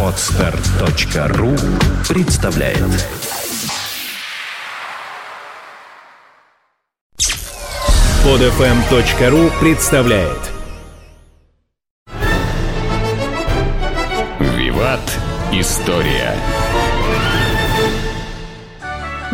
Отстар.ру представляет Подфм.ру представляет Виват. История.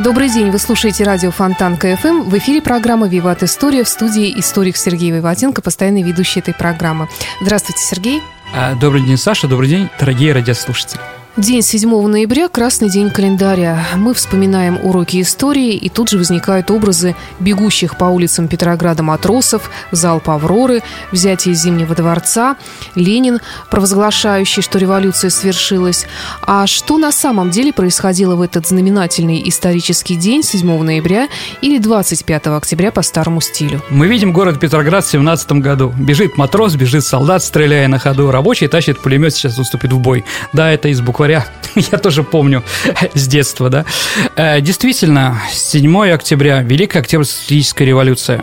Добрый день, вы слушаете радио Фонтан КФМ. В эфире программа «Виват История» в студии историк Сергей Виватенко, постоянный ведущий этой программы. Здравствуйте, Сергей. А, добрый день, Саша. Добрый день, дорогие радиослушатели. День 7 ноября – красный день календаря. Мы вспоминаем уроки истории, и тут же возникают образы бегущих по улицам Петрограда матросов, залп Авроры, взятие Зимнего дворца, Ленин, провозглашающий, что революция свершилась. А что на самом деле происходило в этот знаменательный исторический день 7 ноября или 25 октября по старому стилю? Мы видим город Петроград в 17 году. Бежит матрос, бежит солдат, стреляя на ходу. Рабочий тащит пулемет, сейчас уступит в бой. Да, это из буквы букваря я тоже помню с детства, да. Э, действительно, 7 октября, Великая Октябрьская революция.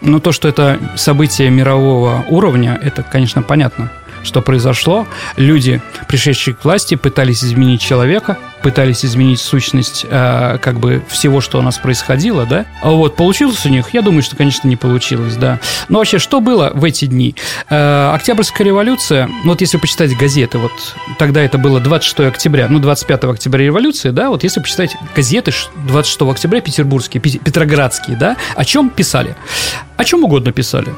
Но то, что это событие мирового уровня, это, конечно, понятно что произошло. Люди, пришедшие к власти, пытались изменить человека, пытались изменить сущность э, как бы всего, что у нас происходило, да. А вот получилось у них? Я думаю, что, конечно, не получилось, да. Но вообще, что было в эти дни? Э, Октябрьская революция, ну вот если почитать газеты, вот тогда это было 26 октября, ну 25 октября революция, да, вот если почитать газеты 26 октября петербургские, петроградские, да, о чем писали? О чем угодно писали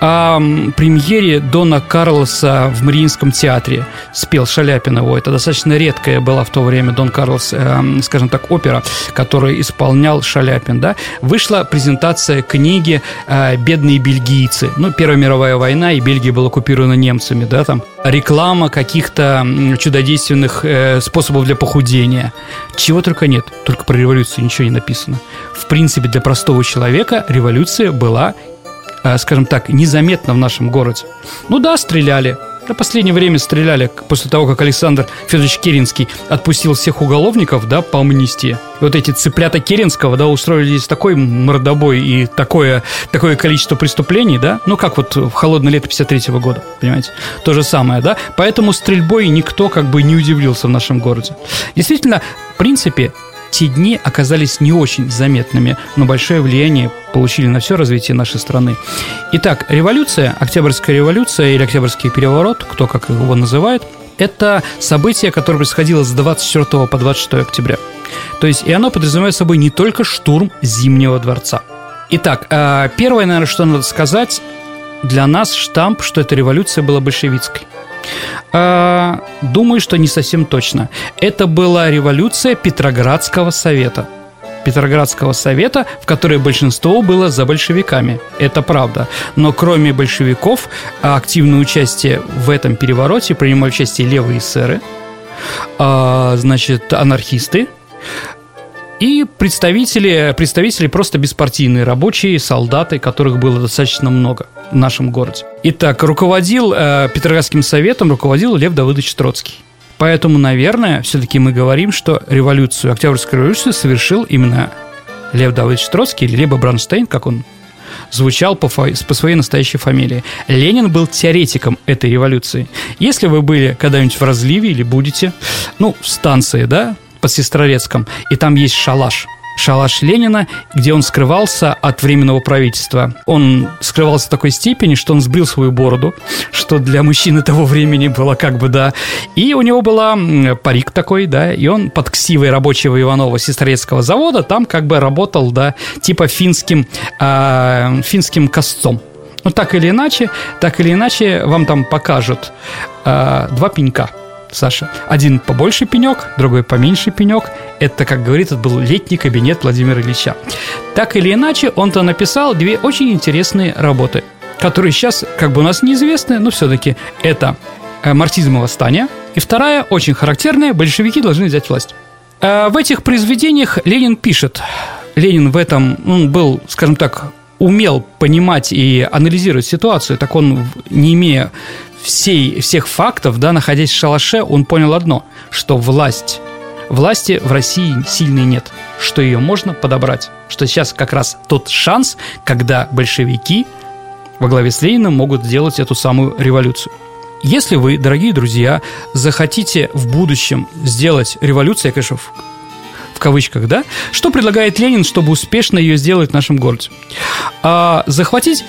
о премьере Дона Карлоса в Мариинском театре спел Шаляпин его. Это достаточно редкая была в то время Дон Карлос, э, скажем так, опера, которую исполнял Шаляпин. Да? Вышла презентация книги э, «Бедные бельгийцы». Ну, Первая мировая война, и Бельгия была оккупирована немцами. Да? Там реклама каких-то чудодейственных э, способов для похудения. Чего только нет. Только про революцию ничего не написано. В принципе, для простого человека революция была скажем так, незаметно в нашем городе. Ну да, стреляли. На последнее время стреляли после того, как Александр Федорович Керенский отпустил всех уголовников, да, по амнистии. Вот эти цыплята Керенского, да, устроили здесь такой мордобой и такое, такое количество преступлений, да, ну, как вот в холодное лето 53 -го года, понимаете, то же самое, да, поэтому стрельбой никто как бы не удивился в нашем городе. Действительно, в принципе, те дни оказались не очень заметными, но большое влияние получили на все развитие нашей страны. Итак, революция, Октябрьская революция или Октябрьский переворот, кто как его называет, это событие, которое происходило с 24 по 26 октября. То есть и оно подразумевает собой не только штурм Зимнего дворца. Итак, э, первое, наверное, что надо сказать, для нас штамп, что эта революция была большевистской. А, думаю, что не совсем точно. Это была революция Петроградского совета. Петроградского совета, в которой большинство было за большевиками. Это правда. Но кроме большевиков, активное участие в этом перевороте принимали участие левые эсеры, а, значит, анархисты, и представители, представители просто беспартийные рабочие, солдаты, которых было достаточно много в нашем городе. Итак, руководил э, Петроградским советом, руководил Лев Давыдович Троцкий. Поэтому, наверное, все-таки мы говорим, что революцию, Октябрьскую революцию совершил именно Лев Давыдович Троцкий или Лебо Бронштейн, как он звучал по, по своей настоящей фамилии. Ленин был теоретиком этой революции. Если вы были когда-нибудь в разливе или будете, ну, в станции, да, под Сестрорецком, и там есть шалаш – шалаш Ленина, где он скрывался от временного правительства. Он скрывался в такой степени, что он сбрил свою бороду, что для мужчины того времени было как бы, да. И у него была парик такой, да, и он под ксивой рабочего Иванова Сестрорецкого завода там как бы работал, да, типа финским, э, финским косцом. Ну, так или иначе, так или иначе, вам там покажут э, два пенька – Саша. Один побольше пенек, другой поменьше пенек. Это, как говорит, это был летний кабинет Владимира Ильича. Так или иначе, он-то написал две очень интересные работы, которые сейчас как бы у нас неизвестны, но все-таки это э, «Марксизм и восстание», и вторая, очень характерная, «Большевики должны взять власть». Э, в этих произведениях Ленин пишет, Ленин в этом, он был, скажем так, умел понимать и анализировать ситуацию, так он, не имея всей, всех фактов, да, находясь в шалаше, он понял одно, что власть, власти в России сильной нет, что ее можно подобрать, что сейчас как раз тот шанс, когда большевики во главе с Лениным могут сделать эту самую революцию. Если вы, дорогие друзья, захотите в будущем сделать революцию, я, конечно, в, в кавычках, да, что предлагает Ленин, чтобы успешно ее сделать в нашем городе? А, захватить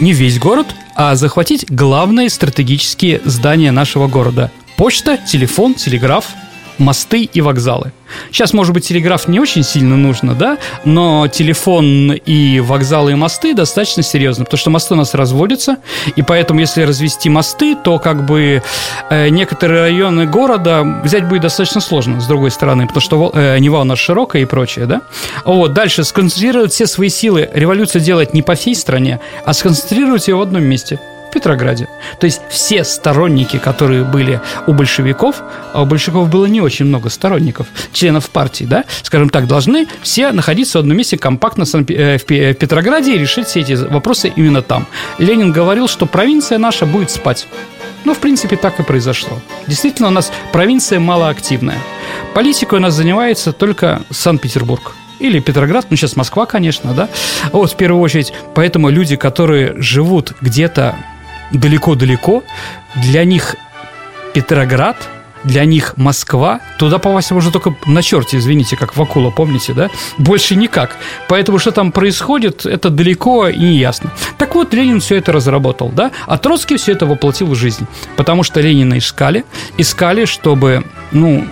не весь город, а захватить главные стратегические здания нашего города. Почта, телефон, телеграф – мосты и вокзалы. Сейчас, может быть, телеграф не очень сильно нужно, да, но телефон и вокзалы и мосты достаточно серьезно, потому что мосты у нас разводятся, и поэтому, если развести мосты, то как бы э, некоторые районы города взять будет достаточно сложно, с другой стороны, потому что э, Нева у нас широкая и прочее, да. Вот, дальше сконцентрировать все свои силы, революцию делать не по всей стране, а сконцентрировать ее в одном месте – Петрограде. То есть все сторонники, которые были у большевиков, а у большевиков было не очень много сторонников, членов партии, да, скажем так, должны все находиться в одном месте компактно э, в Петрограде и решить все эти вопросы именно там. Ленин говорил, что провинция наша будет спать. Ну, в принципе, так и произошло. Действительно, у нас провинция малоактивная. Политикой у нас занимается только Санкт-Петербург или Петроград, ну сейчас Москва, конечно, да, вот в первую очередь, поэтому люди, которые живут где-то далеко-далеко, для них Петроград, для них Москва, туда попасть можно только на черте, извините, как Вакула, помните, да? Больше никак. Поэтому что там происходит, это далеко и не ясно. Так вот, Ленин все это разработал, да? А Троцкий все это воплотил в жизнь. Потому что Ленина искали, искали, чтобы, ну,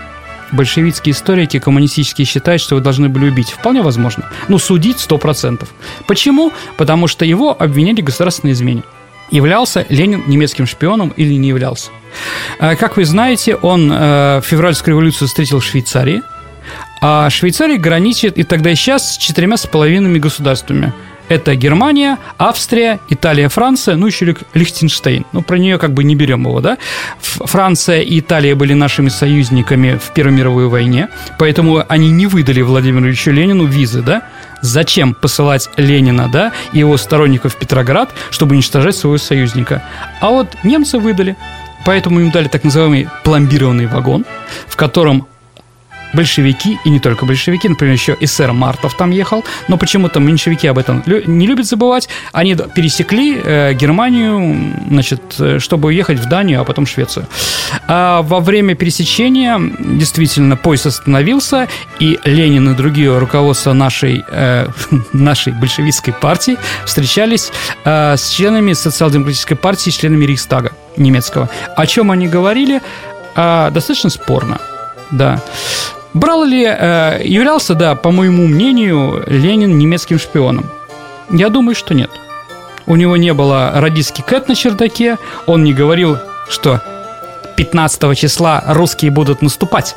большевистские историки коммунистические считают, что его должны были убить. Вполне возможно. Ну, судить сто процентов. Почему? Потому что его обвиняли в государственной измене. Являлся Ленин немецким шпионом или не являлся? А, как вы знаете, он э, февральскую революцию встретил в Швейцарии, а Швейцария граничит и тогда и сейчас с четырьмя с половиной государствами. Это Германия, Австрия, Италия, Франция, ну еще Лихтенштейн. Ну, про нее как бы не берем его, да. Франция и Италия были нашими союзниками в Первой мировой войне, поэтому они не выдали Владимиру Ильичу Ленину визы, да. Зачем посылать Ленина, да, и его сторонников в Петроград, чтобы уничтожать своего союзника? А вот немцы выдали. Поэтому им дали так называемый пломбированный вагон, в котором большевики, и не только большевики, например, еще эсер Мартов там ехал, но почему-то меньшевики об этом не любят забывать. Они пересекли э, Германию, значит, э, чтобы уехать в Данию, а потом в Швецию. А во время пересечения действительно поезд остановился, и Ленин и другие руководства нашей, э, нашей большевистской партии встречались э, с членами социал-демократической партии, членами Рейхстага немецкого. О чем они говорили? А, достаточно спорно. Да. Брал ли, э, являлся, да, по моему мнению, Ленин немецким шпионом? Я думаю, что нет. У него не было радистский кэт на чердаке, он не говорил, что 15 числа русские будут наступать.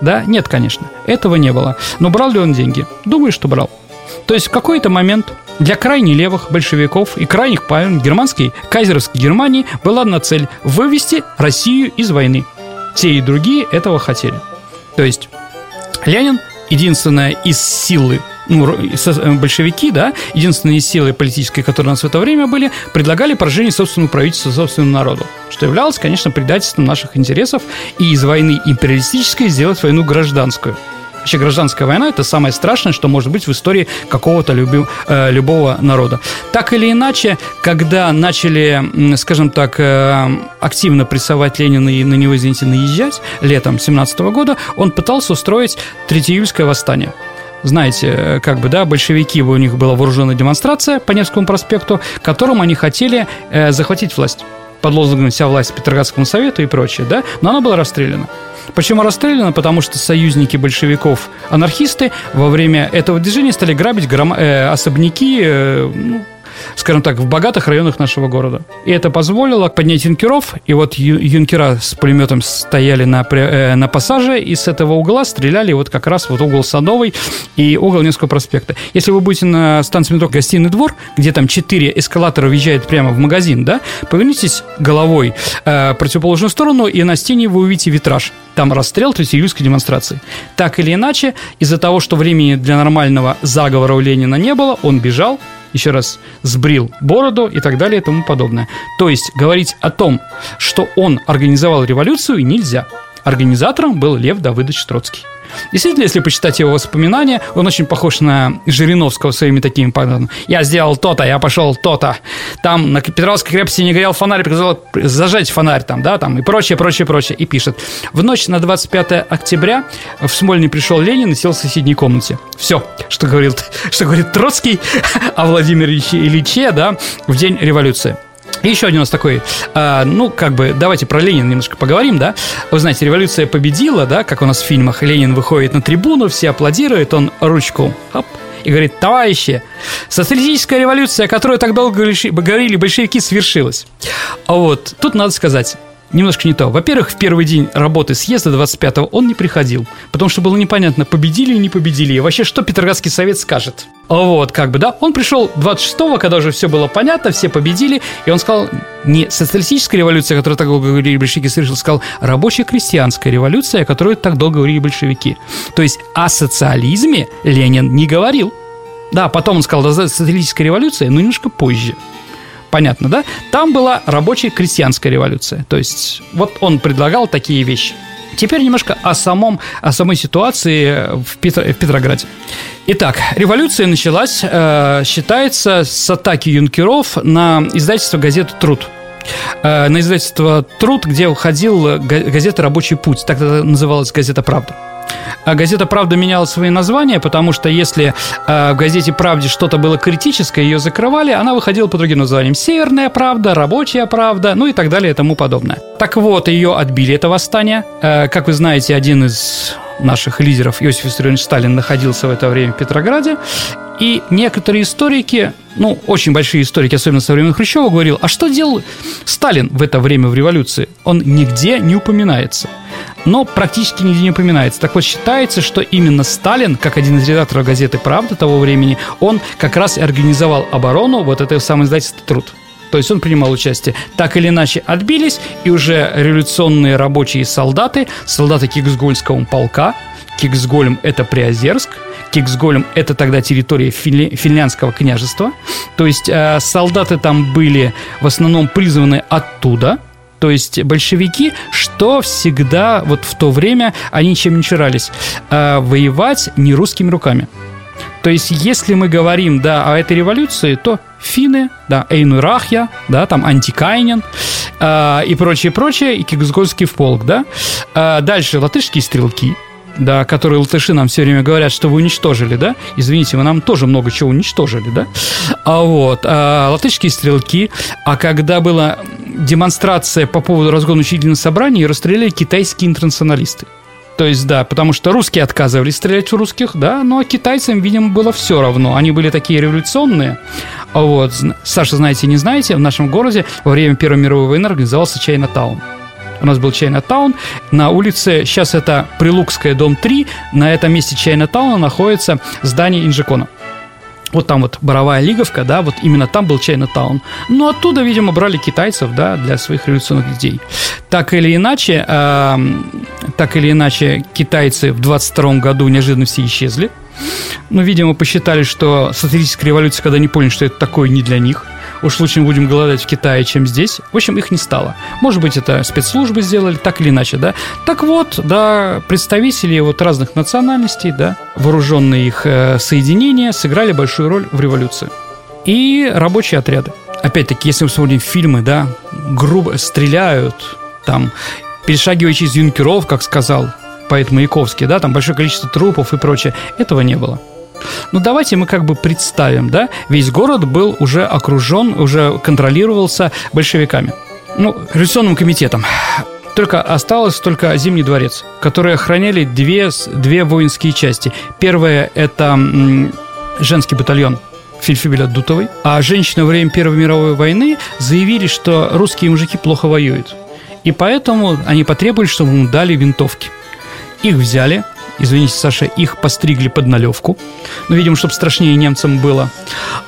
Да, нет, конечно, этого не было. Но брал ли он деньги? Думаю, что брал. То есть в какой-то момент для крайне левых большевиков и крайних правил германской, кайзеровской Германии была одна цель – вывести Россию из войны. Те и другие этого хотели. То есть Ленин единственная из силы ну, э, большевики, да, единственные силы политические, которые у нас в это время были, предлагали поражение собственного правительства, собственному народу, что являлось, конечно, предательством наших интересов и из войны империалистической сделать войну гражданскую. Вообще гражданская война – это самое страшное, что может быть в истории какого-то люби, э, любого народа. Так или иначе, когда начали, скажем так, э, активно прессовать Ленина и на него, извините, наезжать летом 17 года, он пытался устроить Третьеиюльское восстание знаете, э, как бы, да, большевики, у них была вооруженная демонстрация по Невскому проспекту, которым они хотели э, захватить власть под лозунгом «Вся власть Петроградскому совету» и прочее, да, но она была расстреляна. Почему расстреляна? Потому что союзники большевиков, анархисты, во время этого движения стали грабить гром... э, особняки, э, ну, скажем так, в богатых районах нашего города. И это позволило поднять юнкеров, и вот юнкера с пулеметом стояли на, э, на пассаже, и с этого угла стреляли вот как раз вот угол Садовый и угол Невского проспекта. Если вы будете на станции метро «Гостиный двор», где там четыре эскалатора въезжают прямо в магазин, да, повернитесь головой э, противоположную сторону, и на стене вы увидите витраж. Там расстрел третьеиюльской демонстрации. Так или иначе, из-за того, что времени для нормального заговора у Ленина не было, он бежал, еще раз, сбрил бороду и так далее и тому подобное. То есть говорить о том, что он организовал революцию, нельзя. Организатором был Лев Давыдович Троцкий. Действительно, если почитать его воспоминания, он очень похож на Жириновского своими такими подарками. Я сделал то-то, я пошел то-то. Там на Петровской крепости не горел фонарь, приказал зажечь фонарь там, да, там и прочее, прочее, прочее. И пишет. В ночь на 25 октября в Смольный пришел Ленин и сел в соседней комнате. Все, что говорит, что говорит Троцкий о Владимире Ильиче, да, в день революции. Еще один у нас такой, э, ну, как бы, давайте про Ленина немножко поговорим, да. Вы знаете, революция победила, да, как у нас в фильмах. Ленин выходит на трибуну, все аплодируют, он ручку, хоп, и говорит, товарищи, социалистическая революция, о которой так долго говорили большевики, свершилась. А вот, тут надо сказать, немножко не то. Во-первых, в первый день работы съезда 25-го он не приходил, потому что было непонятно, победили или не победили, и вообще, что Петроградский совет скажет. Вот, как бы, да. Он пришел 26-го, когда уже все было понятно, все победили, и он сказал, не социалистическая революция, о которой так долго говорили большевики, совершил, сказал рабочая крестьянская революция, о которой так долго говорили большевики. То есть о социализме Ленин не говорил. Да, потом он сказал, да, социалистическая революция, но немножко позже понятно, да? Там была рабочая крестьянская революция. То есть вот он предлагал такие вещи. Теперь немножко о, самом, о самой ситуации в, Петро, в Петрограде. Итак, революция началась, э, считается, с атаки юнкеров на издательство газеты «Труд». Э, на издательство «Труд», где уходил газета «Рабочий путь», так называлась газета «Правда». А газета «Правда» меняла свои названия, потому что если э, в газете «Правде» что-то было критическое, ее закрывали, она выходила по другим названиям. «Северная правда», «Рабочая правда», ну и так далее и тому подобное. Так вот, ее отбили, это восстание. Э, как вы знаете, один из наших лидеров, Иосиф Виссарионович Сталин, находился в это время в Петрограде, и некоторые историки, ну, очень большие историки, особенно со времен Хрущева, говорил, а что делал Сталин в это время в революции? Он нигде не упоминается. Но практически нигде не упоминается. Так вот, считается, что именно Сталин, как один из редакторов газеты «Правда» того времени, он как раз и организовал оборону вот этой самой издательства «Труд». То есть он принимал участие. Так или иначе отбились, и уже революционные рабочие солдаты, солдаты Киксгольского полка, Киксгольм – это Приозерск, Киксгольм – это тогда территория Финли... финляндского княжества. То есть э, солдаты там были в основном призваны оттуда, то есть большевики, что всегда вот в то время они чем не чарались? Э, воевать не русскими руками. То есть, если мы говорим, да, о этой революции, то финны, да, Эйнурахья, да, там Антикайнин э, и прочее, прочее, и Киксгольский полк, да. Э, дальше латышские стрелки, да, которые латыши нам все время говорят, что вы уничтожили, да? Извините, вы нам тоже много чего уничтожили, да? А вот, а, латышские стрелки, а когда была демонстрация по поводу разгона учительных собраний, расстреляли китайские интернационалисты. То есть, да, потому что русские отказывались стрелять в русских, да, но китайцам, видимо, было все равно. Они были такие революционные. А вот, Саша, знаете, не знаете, в нашем городе во время Первой мировой войны организовался Чайна Таун. У нас был Чайна Таун на улице, сейчас это Прилукская, дом 3, на этом месте Чайна Тауна находится здание Инжикона вот там вот Боровая Лиговка, да, вот именно там был Чайна-таун. Ну, оттуда, видимо, брали китайцев, да, для своих революционных идей. Так или иначе, э, так или иначе, китайцы в 22 году неожиданно все исчезли. Ну, видимо, посчитали, что социалистическая революция, когда не поняли, что это такое не для них – уж лучше мы будем голодать в Китае, чем здесь. В общем, их не стало. Может быть, это спецслужбы сделали, так или иначе, да. Так вот, да, представители вот разных национальностей, да, вооруженные их э, соединения сыграли большую роль в революции. И рабочие отряды. Опять-таки, если мы смотрим фильмы, да, грубо стреляют, там, перешагивая через юнкеров, как сказал поэт Маяковский, да, там большое количество трупов и прочее. Этого не было. Ну, давайте мы как бы представим, да, весь город был уже окружен, уже контролировался большевиками. Ну, революционным комитетом. Только осталось только Зимний дворец, который охраняли две, две воинские части. Первая – это женский батальон Фельдфебеля Дутовой, а женщины во время Первой мировой войны заявили, что русские мужики плохо воюют. И поэтому они потребовали, чтобы им дали винтовки. Их взяли, извините, Саша, их постригли под налевку. Ну, видимо, чтобы страшнее немцам было.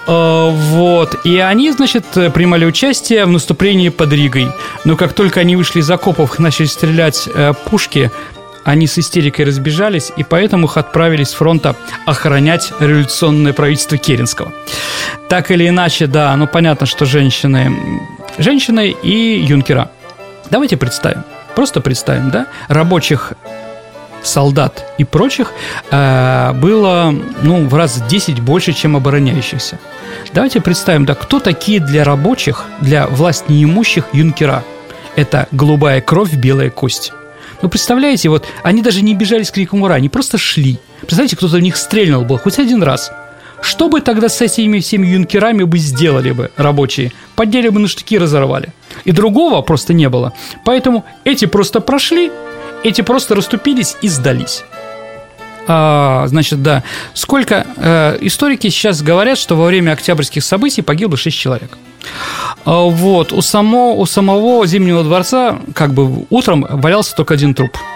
А, вот. И они, значит, принимали участие в наступлении под Ригой. Но как только они вышли из окопов, начали стрелять э, пушки, они с истерикой разбежались, и поэтому их отправили с фронта охранять революционное правительство Керенского. Так или иначе, да, ну понятно, что женщины, женщины и юнкера. Давайте представим. Просто представим, да, рабочих солдат и прочих э, было ну, в раз в 10 больше, чем обороняющихся. Давайте представим, да, кто такие для рабочих, для власть неимущих юнкера? Это голубая кровь, белая кость. Ну, представляете, вот они даже не бежали с криком «Ура!», они просто шли. Представляете, кто-то в них стрельнул был хоть один раз. Что бы тогда с этими всеми юнкерами бы сделали бы рабочие? Поддели бы на штыки и разорвали. И другого просто не было. Поэтому эти просто прошли, эти просто расступились и сдались. А, значит, да. Сколько э, историки сейчас говорят, что во время октябрьских событий погибло 6 человек. А, вот, у, само, у самого Зимнего дворца как бы утром валялся только один труп –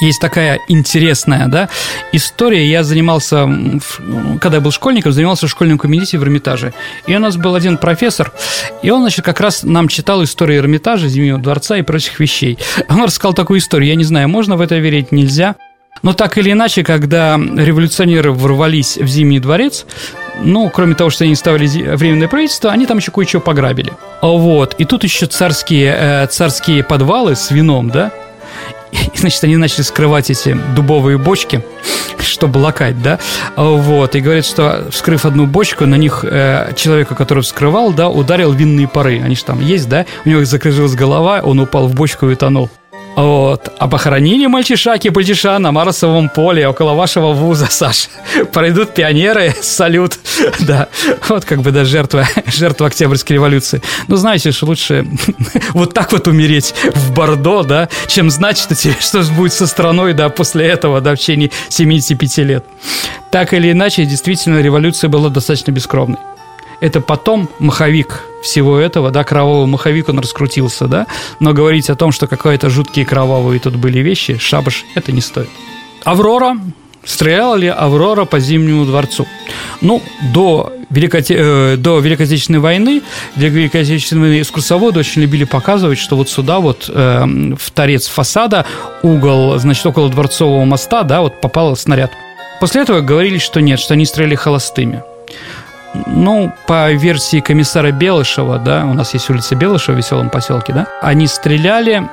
есть такая интересная да, история. Я занимался, когда я был школьником, занимался в школьном комитете в Эрмитаже. И у нас был один профессор, и он, значит, как раз нам читал историю Эрмитажа, Зимнего дворца и прочих вещей. Он рассказал такую историю. Я не знаю, можно в это верить, нельзя. Но так или иначе, когда революционеры ворвались в Зимний дворец, ну, кроме того, что они ставили временное правительство, они там еще кое-что пограбили. Вот. И тут еще царские, э, царские подвалы с вином, да, и, значит, они начали скрывать эти дубовые бочки, чтобы лакать, да, вот, и говорят, что вскрыв одну бочку, на них э, человека, который вскрывал, да, ударил винные пары, они же там есть, да, у него закрыжилась голова, он упал в бочку и утонул. Вот. А похоронили мальчишаки и пальчиша на Марсовом поле около вашего вуза, Саш. Пройдут пионеры, салют. Да, вот как бы, да, жертва, жертва Октябрьской революции. Ну, знаете, что лучше вот так вот умереть в Бордо, да, чем знать, что, тебе, что будет со страной, да, после этого, да, в течение 75 лет. Так или иначе, действительно, революция была достаточно бескровной. Это потом маховик всего этого, да, кровавый маховик, он раскрутился, да, но говорить о том, что какие-то жуткие кровавые тут были вещи, шабаш, это не стоит. Аврора, стреляла ли Аврора по Зимнему дворцу? Ну, до Великой, э, до Великой Отечественной войны, для Великой Отечественной войны экскурсоводы очень любили показывать, что вот сюда вот э, в торец фасада, угол, значит, около Дворцового моста, да, вот попал снаряд. После этого говорили, что нет, что они стреляли холостыми. Ну, по версии комиссара Белышева, да, у нас есть улица Белышева в веселом поселке, да, они стреляли,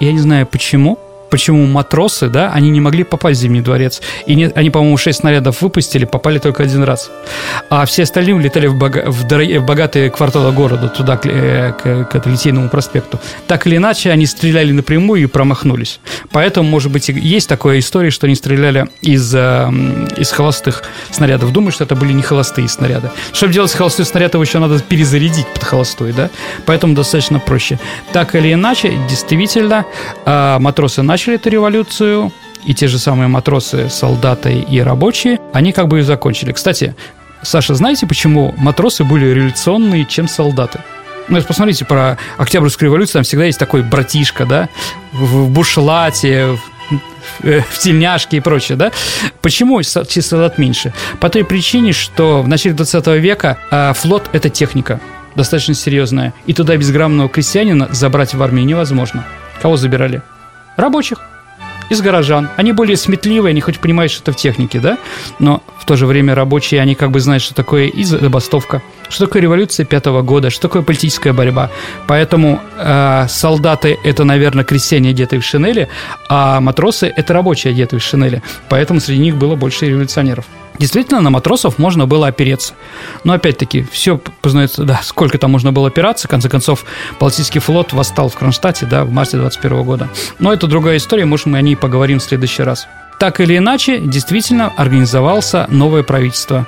я не знаю почему, почему матросы, да, они не могли попасть в Зимний дворец. И не, они, по-моему, 6 снарядов выпустили, попали только один раз. А все остальные улетали в, бога, в, дорогие, в богатые кварталы города, туда, к, э, к, к Литейному проспекту. Так или иначе, они стреляли напрямую и промахнулись. Поэтому, может быть, есть такая история, что они стреляли из, э, из холостых снарядов. Думаю, что это были не холостые снаряды. Чтобы делать холостой снаряд, его еще надо перезарядить под холостой, да? Поэтому достаточно проще. Так или иначе, действительно, э, матросы начали начали эту революцию, и те же самые матросы, солдаты и рабочие, они как бы ее закончили. Кстати, Саша, знаете, почему матросы были революционные, чем солдаты? Ну, посмотрите про Октябрьскую революцию, там всегда есть такой братишка, да, в бушлате, в, в тельняшке и прочее, да? Почему число солдат меньше? По той причине, что в начале 20 века э, флот – это техника достаточно серьезная, и туда безграмотного крестьянина забрать в армию невозможно. Кого забирали? Рабочих из горожан. Они более сметливые, они хоть понимают, что это в технике, да, но в то же время рабочие, они как бы знают, что такое и забастовка, что такое революция пятого года, что такое политическая борьба. Поэтому э, солдаты – это, наверное, крестьяне, одетые в шинели, а матросы – это рабочие, одетые в шинели. Поэтому среди них было больше революционеров. Действительно, на матросов можно было опереться. Но опять-таки, все познается, да, сколько там можно было опираться. В конце концов, Балтийский флот восстал в Кронштадте, да, в марте 21 года. Но это другая история, может, мы о ней поговорим в следующий раз. Так или иначе, действительно организовался новое правительство.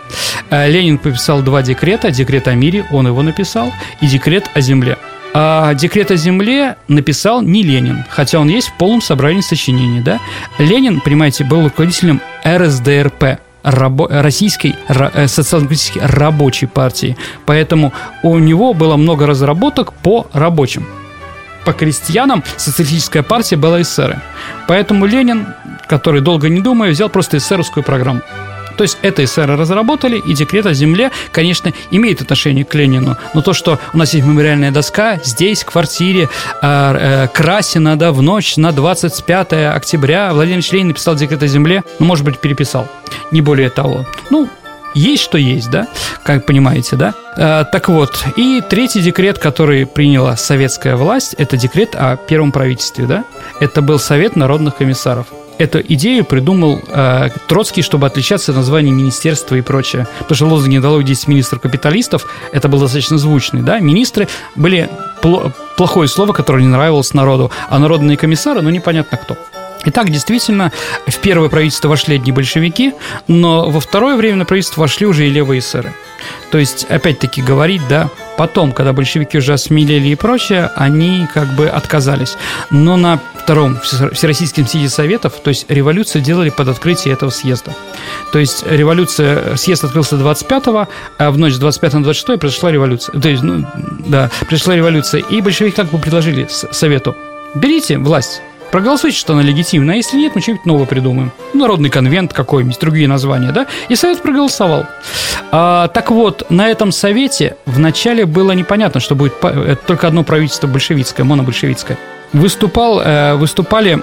Э, Ленин подписал два декрета. Декрет о мире, он его написал, и декрет о земле. А декрет о земле написал не Ленин, хотя он есть в полном собрании сочинений. Да? Ленин, понимаете, был руководителем РСДРП, рабо- российской э, социал-демократической рабочей партии. Поэтому у него было много разработок по рабочим. По крестьянам социалистическая партия была эсеры. Поэтому Ленин, который долго не думая, взял просто эсеровскую программу. То есть это эсеры разработали, и декрет о земле, конечно, имеет отношение к Ленину. Но то, что у нас есть мемориальная доска здесь, в квартире э, э, Красина, да, в ночь на 25 октября Владимир Ленин написал декрет о земле, ну, может быть, переписал. Не более того. Ну, есть что есть, да, как понимаете, да. Э, так вот, и третий декрет, который приняла советская власть, это декрет о первом правительстве, да. Это был Совет народных комиссаров эту идею придумал э, Троцкий, чтобы отличаться от названия министерства и прочее. Потому что лозунг «Недолой 10 министр капиталистов» это был достаточно звучный, да? Министры были пло- плохое слово, которое не нравилось народу, а народные комиссары, ну, непонятно кто. Итак, действительно, в первое правительство вошли одни большевики, но во второе время на правительство вошли уже и левые эсеры. То есть, опять-таки, говорить, да, потом, когда большевики уже осмелели и прочее, они как бы отказались. Но на втором Всероссийском съезде Советов, то есть революцию делали под открытие этого съезда. То есть революция, съезд открылся 25-го, а в ночь с 25 на 26 произошла революция. То есть, ну, да, пришла революция. И большевики как бы предложили Совету, берите власть, Проголосуйте, что она легитимна, а если нет, мы что-нибудь новое придумаем. Народный конвент какой-нибудь, другие названия, да? И совет проголосовал. А, так вот, на этом совете вначале было непонятно, что будет только одно правительство большевистское, монобольшевистское. Выступал, э, выступали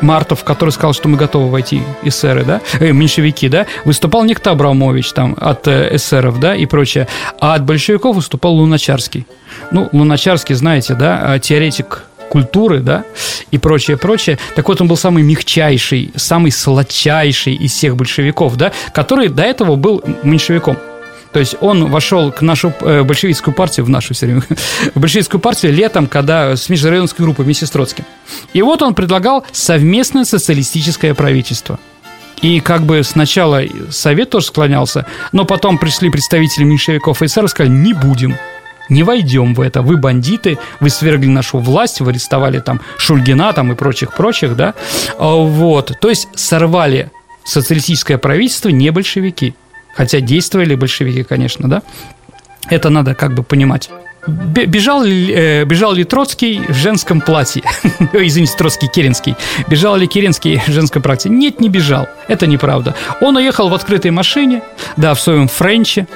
Мартов, который сказал, что мы готовы войти эсеры, да, э, меньшевики, да, выступал некто Абрамович там от э, эсеров, да, и прочее, а от большевиков выступал Луначарский. Ну, Луначарский, знаете, да, теоретик культуры, да, и прочее, прочее. Так вот, он был самый мягчайший, самый сладчайший из всех большевиков, да, который до этого был меньшевиком. То есть он вошел к нашу э, большевистскую партию, в нашу все время, в большевистскую партию летом, когда с межрайонской группой вместе с Троцким. И вот он предлагал совместное социалистическое правительство. И как бы сначала Совет тоже склонялся, но потом пришли представители меньшевиков и СССР сказали, не будем не войдем в это. Вы бандиты, вы свергли нашу власть, вы арестовали там Шульгина там и прочих-прочих, да. А, вот, то есть сорвали социалистическое правительство не большевики. Хотя действовали большевики, конечно, да. Это надо как бы понимать. Бежал ли, э, бежал ли Троцкий в женском платье? Извините, Троцкий Керенский. Бежал ли Керенский в женском платье? Нет, не бежал. Это неправда. Он уехал в открытой машине, да, в своем френче.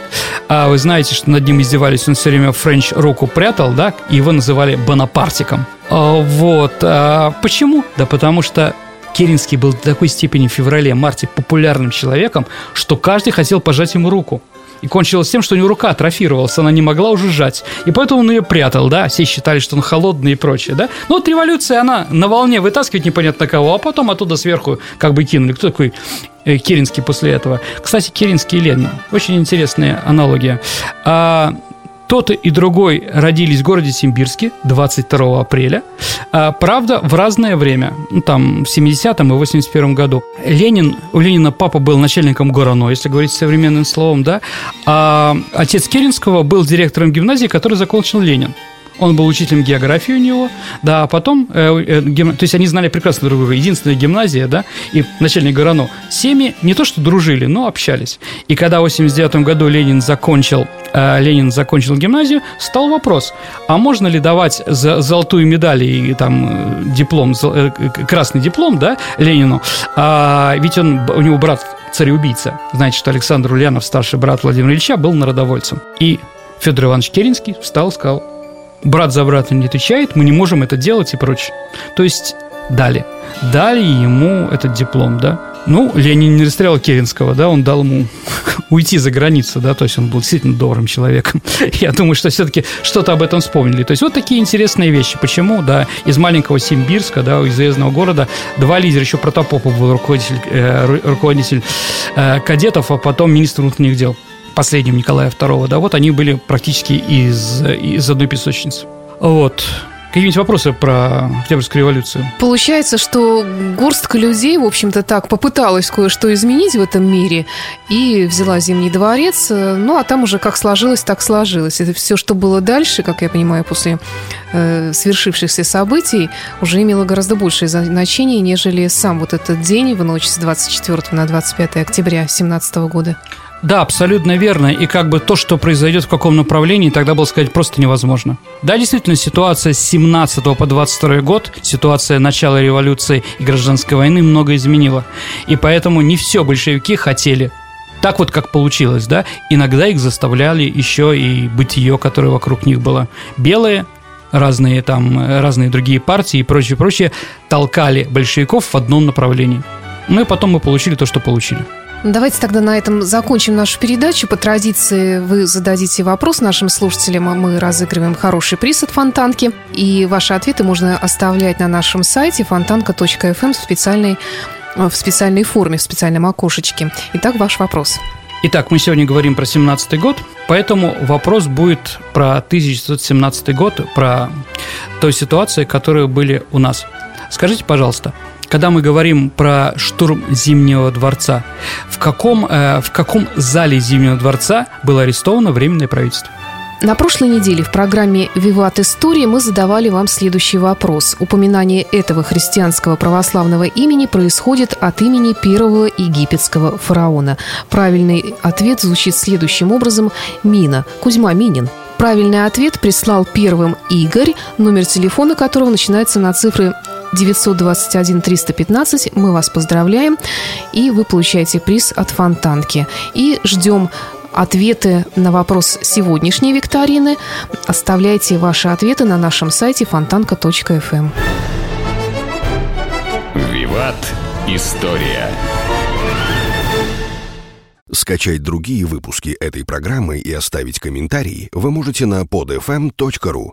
А вы знаете, что над ним издевались, он все время френч руку прятал, да, и его называли Бонапартиком. А, вот. А почему? Да потому что Керенский был до такой степени в феврале-марте популярным человеком, что каждый хотел пожать ему руку. И кончилось тем, что у него рука атрофировалась, она не могла уже сжать. И поэтому он ее прятал, да, все считали, что он холодный и прочее, да. Но вот революция, она на волне вытаскивает непонятно кого, а потом оттуда сверху как бы кинули. Кто такой э, Керенский после этого? Кстати, Керенский и Ленин. Очень интересная аналогия. А, тот и другой родились в городе Симбирске 22 апреля. А, правда, в разное время, ну, там, в 70-м и 81 году. Ленин, у Ленина папа был начальником ГОРОНО, если говорить современным словом, да, а отец Керенского был директором гимназии, который закончил Ленин. Он был учителем географии у него, да, а потом, э, э, гим... то есть они знали прекрасно друг друга, единственная гимназия, да, и начальник Горано. Семьи не то что дружили, но общались. И когда в 89 году Ленин закончил, э, Ленин закончил гимназию, стал вопрос, а можно ли давать за золотую медаль и там э, диплом, э, красный диплом, да, Ленину, а, ведь он, у него брат цареубийца. Знаете, что Александр Ульянов, старший брат Владимира Ильича, был народовольцем. И Федор Иванович Керенский встал и сказал, брат за брата не отвечает, мы не можем это делать и прочее. То есть дали. Дали ему этот диплом, да. Ну, Ленин не расстрелял Керенского, да, он дал ему уйти за границу, да, то есть он был действительно добрым человеком. Я думаю, что все-таки что-то об этом вспомнили. То есть вот такие интересные вещи. Почему, да, из маленького Симбирска, да, из уездного города, два лидера, еще Протопопов был руководитель, э, руководитель э, кадетов, а потом министр внутренних дел последним Николая II, да, вот они были практически из, из одной песочницы. Вот. Какие-нибудь вопросы про Октябрьскую революцию? Получается, что горстка людей, в общем-то, так попыталась кое-что изменить в этом мире и взяла Зимний дворец, ну, а там уже как сложилось, так сложилось. Это все, что было дальше, как я понимаю, после э, свершившихся событий, уже имело гораздо большее значение, нежели сам вот этот день в ночь с 24 на 25 октября 2017 года. Да, абсолютно верно. И как бы то, что произойдет в каком направлении, тогда было сказать просто невозможно. Да, действительно, ситуация с 17 по 22 год, ситуация начала революции и гражданской войны много изменила. И поэтому не все большевики хотели так вот, как получилось, да, иногда их заставляли еще и бытие, которое вокруг них было. Белые, разные там, разные другие партии и прочее, прочее, толкали большевиков в одном направлении. Ну и потом мы получили то, что получили. Давайте тогда на этом закончим нашу передачу. По традиции вы зададите вопрос нашим слушателям, а мы разыгрываем хороший приз от Фонтанки. И ваши ответы можно оставлять на нашем сайте фонтанка.фм в специальной в специальной форме, в специальном окошечке. Итак, ваш вопрос. Итак, мы сегодня говорим про 17 год, поэтому вопрос будет про 1917 год, про той ситуации, которые были у нас. Скажите, пожалуйста, когда мы говорим про штурм Зимнего дворца, в каком, э, в каком зале Зимнего дворца было арестовано Временное правительство? На прошлой неделе в программе «Виват История» мы задавали вам следующий вопрос. Упоминание этого христианского православного имени происходит от имени первого египетского фараона. Правильный ответ звучит следующим образом – Мина, Кузьма Минин. Правильный ответ прислал первым Игорь, номер телефона которого начинается на цифры 921 315. Мы вас поздравляем, и вы получаете приз от Фонтанки. И ждем ответы на вопрос сегодняшней викторины. Оставляйте ваши ответы на нашем сайте фонтанка.фм. Виват. История. Скачать другие выпуски этой программы и оставить комментарии вы можете на podfm.ru.